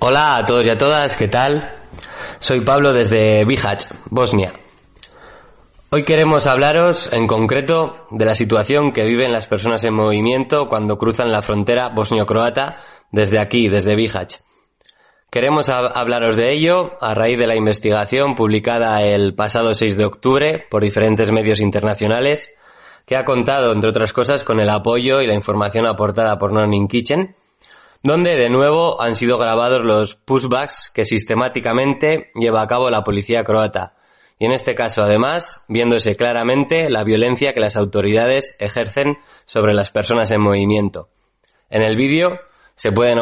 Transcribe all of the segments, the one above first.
Hola a todos y a todas, ¿qué tal? Soy Pablo desde Bihać, Bosnia. Hoy queremos hablaros en concreto de la situación que viven las personas en movimiento cuando cruzan la frontera bosnio-croata desde aquí, desde Bihać. Queremos hablaros de ello a raíz de la investigación publicada el pasado 6 de octubre por diferentes medios internacionales que ha contado, entre otras cosas, con el apoyo y la información aportada por Non Kitchen, donde de nuevo han sido grabados los pushbacks que sistemáticamente lleva a cabo la policía croata. Y en este caso, además, viéndose claramente la violencia que las autoridades ejercen sobre las personas en movimiento. En el vídeo se, puede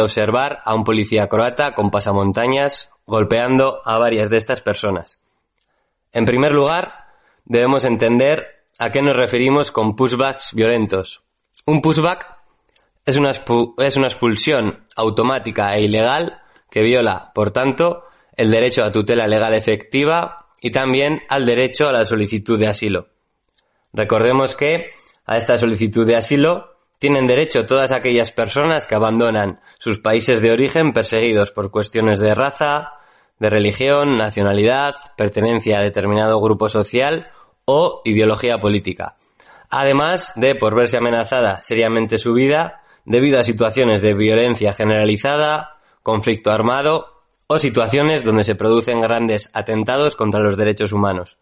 observar a un policía croata con pasamontañas golpeando a varias de estas personas. En primer lugar, debemos entender a qué nos referimos con pushbacks violentos. Un pushback es una, es una expulsión automática e ilegal que viola, por tanto, el derecho a tutela legal efectiva y también al derecho a la solicitud de asilo. Recordemos que a esta solicitud de asilo tienen derecho todas aquellas personas que abandonan sus países de origen perseguidos por cuestiones de raza, de religión, nacionalidad, pertenencia a determinado grupo social o ideología política. Además de por verse amenazada seriamente su vida debido a situaciones de violencia generalizada, conflicto armado situaciones donde se producen grandes atentados contra los derechos humanos.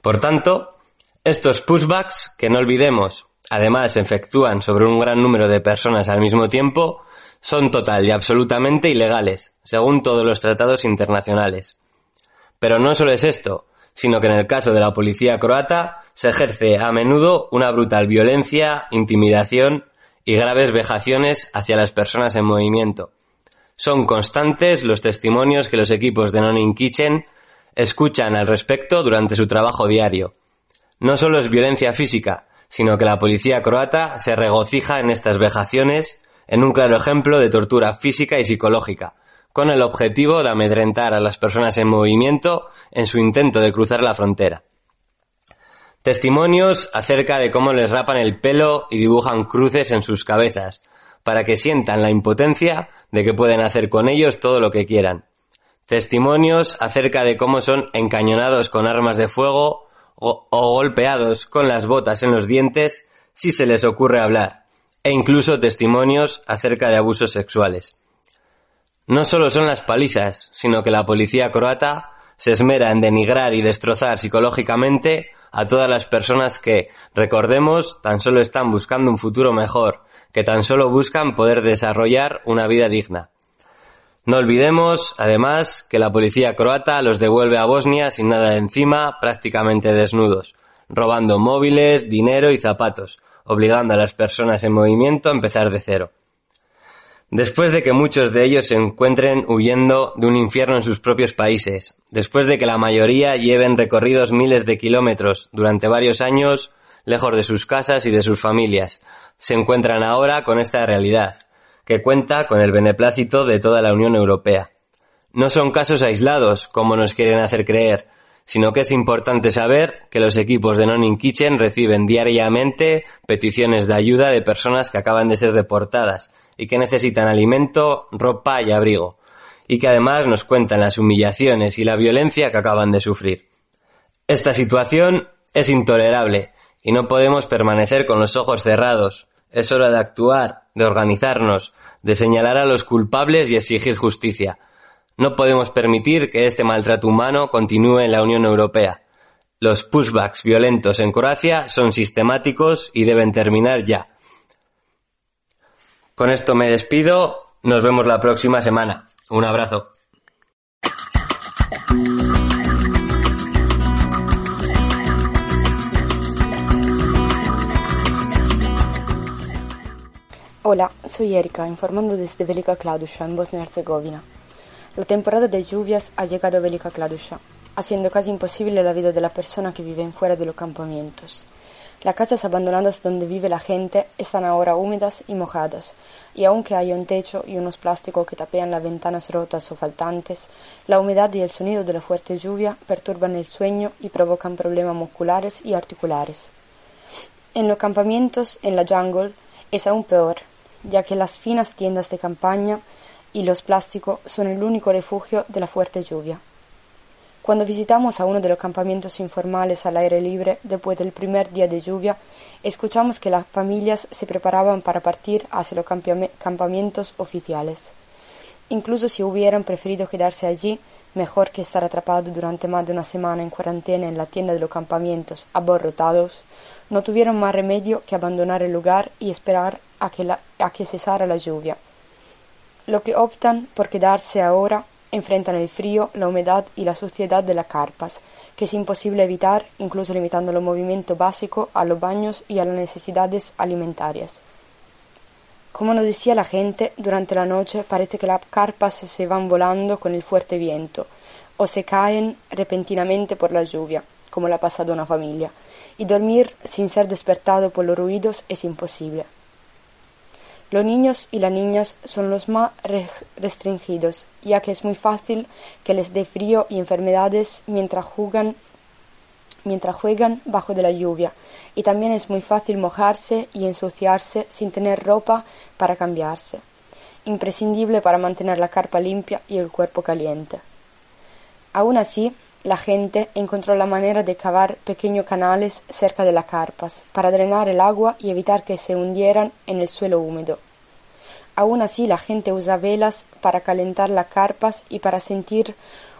Por tanto, estos pushbacks, que no olvidemos, además se efectúan sobre un gran número de personas al mismo tiempo, son total y absolutamente ilegales, según todos los tratados internacionales. Pero no solo es esto, sino que en el caso de la policía croata se ejerce a menudo una brutal violencia, intimidación y graves vejaciones hacia las personas en movimiento. Son constantes los testimonios que los equipos de Non Kitchen escuchan al respecto durante su trabajo diario. No solo es violencia física, sino que la policía croata se regocija en estas vejaciones en un claro ejemplo de tortura física y psicológica, con el objetivo de amedrentar a las personas en movimiento en su intento de cruzar la frontera. Testimonios acerca de cómo les rapan el pelo y dibujan cruces en sus cabezas, para que sientan la impotencia de que pueden hacer con ellos todo lo que quieran. Testimonios acerca de cómo son encañonados con armas de fuego o, golpeados con las botas en los dientes si se les ocurre hablar, e incluso testimonios acerca de abusos sexuales. No solo son las palizas, sino que la policía croata se esmera en denigrar y destrozar psicológicamente a todas las personas que, recordemos, tan solo están buscando un futuro mejor, que tan solo buscan poder desarrollar una vida digna. No olvidemos, además, que la policía croata los devuelve a Bosnia sin nada encima, prácticamente desnudos, robando móviles, dinero y zapatos, obligando a las personas en movimiento a empezar de cero. Después de que muchos de ellos se encuentren huyendo de un infierno en sus propios países, después de que la mayoría lleven recorridos miles de kilómetros durante varios años lejos de sus casas y de sus familias, se encuentran ahora con esta realidad, que cuenta con el beneplácito de toda la Unión Europea. No son casos aislados, como nos quieren hacer creer, sino que es importante saber que los equipos de Non Kitchen reciben diariamente peticiones de ayuda de personas que acaban de ser deportadas, y que necesitan alimento, ropa y abrigo, y que además nos cuentan las humillaciones y la violencia que acaban de sufrir. Esta situación es intolerable y no podemos permanecer con los ojos cerrados. Es hora de actuar, de organizarnos, de señalar a los culpables y exigir justicia. No podemos permitir que este maltrato humano continúe en la Unión Europea. Los pushbacks violentos en Croacia son sistemáticos y deben terminar ya. Con esto me despido. Nos vemos la próxima semana. Un abrazo. Hola, soy Erika, informando desde Velika Kladusha, en Bosnia y Herzegovina. La temporada de lluvias ha llegado a Velika Kladusha, haciendo casi imposible la vida de la persona que vive fuera de los campamentos. Las casas abandonadas donde vive la gente están ahora húmedas y mojadas, y aunque hay un techo y unos plásticos que tapean las ventanas rotas o faltantes, la humedad y el sonido de la fuerte lluvia perturban el sueño y provocan problemas musculares y articulares. En los campamentos, en la jungle, es aún peor, ya que las finas tiendas de campaña y los plásticos son el único refugio de la fuerte lluvia. Cuando visitamos a uno de los campamentos informales al aire libre después del primer día de lluvia, escuchamos que las familias se preparaban para partir hacia los campamentos oficiales. Incluso si hubieran preferido quedarse allí, mejor que estar atrapados durante más de una semana en cuarentena en la tienda de los campamentos aborrotados, no tuvieron más remedio que abandonar el lugar y esperar a que, a que cesara la lluvia. Lo que optan por quedarse ahora enfrentan el frío, la humedad y la suciedad de las carpas, que es imposible evitar, incluso limitando el movimiento básico a los baños y a las necesidades alimentarias. Como nos decía la gente, durante la noche parece que las carpas se van volando con el fuerte viento, o se caen repentinamente por la lluvia, como le ha pasado una familia, y dormir sin ser despertado por los ruidos es imposible. Los niños y las niñas son los más restringidos, ya que es muy fácil que les dé frío y enfermedades mientras juegan, mientras juegan bajo de la lluvia, y también es muy fácil mojarse y ensuciarse sin tener ropa para cambiarse, imprescindible para mantener la carpa limpia y el cuerpo caliente. Aún así, la gente encontró la manera de cavar pequeños canales cerca de las carpas para drenar el agua y evitar que se hundieran en el suelo húmedo. Aún así, la gente usa velas para calentar las carpas y para sentir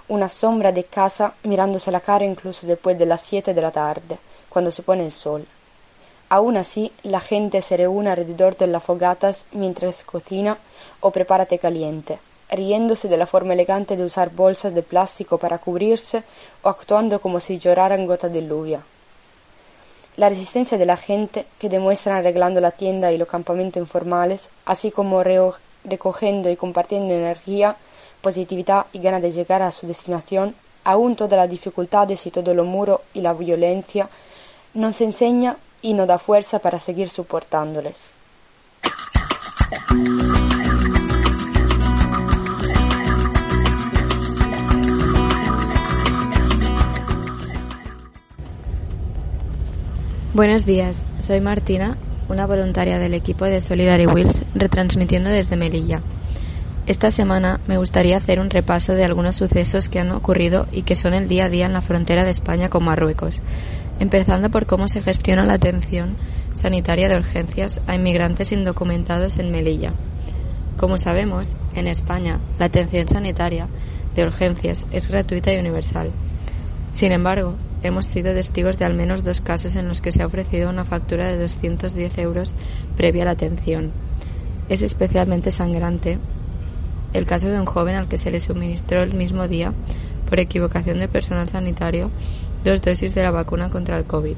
una sombra de casa mirándose la cara incluso después de las siete de la tarde, cuando se pone el sol. Aún así, la gente se reúne alrededor de las fogatas mientras cocina o prepara té caliente, riéndose de la forma elegante de usar bolsas de plástico para cubrirse o actuando como si lloraran gotas de lluvia. La resistencia de la gente que demuestran arreglando la tienda y los campamentos informales, así como recogiendo y compartiendo energía, positividad y ganas de llegar a su destinación, aún todas las dificultades y todo lo muro y la violencia, nos enseña y nos da fuerza para seguir soportándoles. Buenos días, soy Martina, una voluntaria del equipo de Solidary Wheels, retransmitiendo desde Melilla. Esta semana me gustaría hacer un repaso de algunos sucesos que han ocurrido y que son el día a día en la frontera de España con Marruecos, empezando por cómo se gestiona la atención sanitaria de urgencias a inmigrantes indocumentados en Melilla. Como sabemos, en España la atención sanitaria de urgencias es gratuita y universal. Sin embargo, hemos sido testigos de al menos dos casos en los que se ha ofrecido una factura de 210 euros previa a la atención. Es especialmente sangrante el caso de un joven al que se le suministró el mismo día, por equivocación de personal sanitario, dos dosis de la vacuna contra el COVID.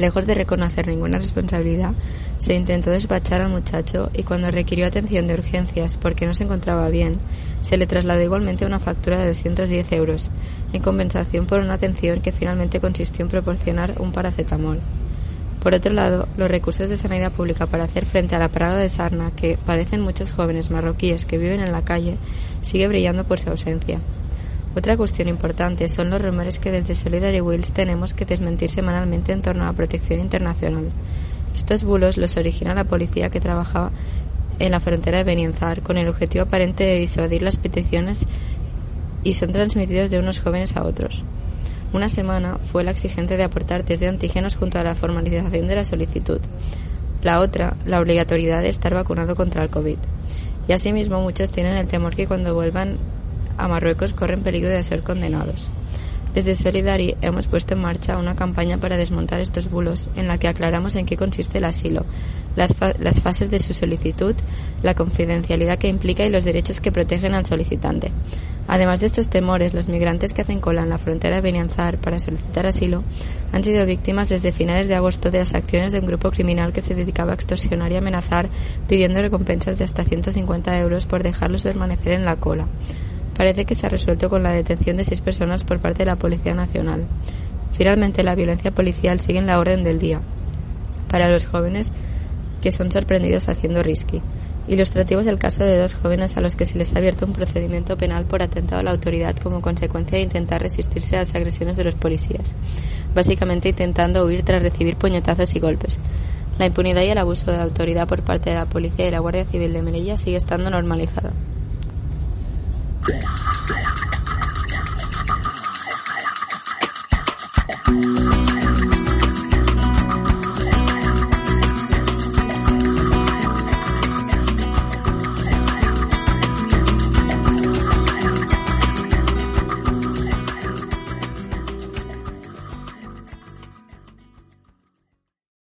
Lejos de reconocer ninguna responsabilidad, se intentó despachar al muchacho y cuando requirió atención de urgencias porque no se encontraba bien, se le trasladó igualmente una factura de 210 euros, en compensación por una atención que finalmente consistió en proporcionar un paracetamol. Por otro lado, los recursos de sanidad pública para hacer frente a la praga de sarna que padecen muchos jóvenes marroquíes que viven en la calle sigue brillando por su ausencia. Otra cuestión importante son los rumores que desde Solidary Wheels tenemos que desmentir semanalmente en torno a la protección internacional. Estos bulos los origina la policía que trabajaba en la frontera de Benienzar con el objetivo aparente de disuadir las peticiones y son transmitidos de unos jóvenes a otros. Una semana fue la exigente de aportar test de antígenos junto a la formalización de la solicitud. La otra, la obligatoriedad de estar vacunado contra el COVID. Y asimismo muchos tienen el temor que cuando vuelvan a Marruecos corren peligro de ser condenados. Desde Solidari hemos puesto en marcha una campaña para desmontar estos bulos en la que aclaramos en qué consiste el asilo, las, las, fases de su solicitud, la confidencialidad que implica y los derechos que protegen al solicitante. Además de estos temores, los migrantes que hacen cola en la frontera de Benianzar para solicitar asilo han sido víctimas desde finales de agosto de las acciones de un grupo criminal que se dedicaba a extorsionar y amenazar pidiendo recompensas de hasta 150 euros por dejarlos permanecer en la cola parece que se ha resuelto con la detención de seis personas por parte de la Policía Nacional. Finalmente, la violencia policial sigue en la orden del día para los jóvenes que son sorprendidos haciendo risky. Ilustrativo es el caso de dos jóvenes a los que se les ha abierto un procedimiento penal por atentado a la autoridad como consecuencia de intentar resistirse a las agresiones de los policías, básicamente intentando huir tras recibir puñetazos y golpes. La impunidad y el abuso de autoridad por parte de la policía y la Guardia Civil de Melilla sigue estando normalizada. Thank you.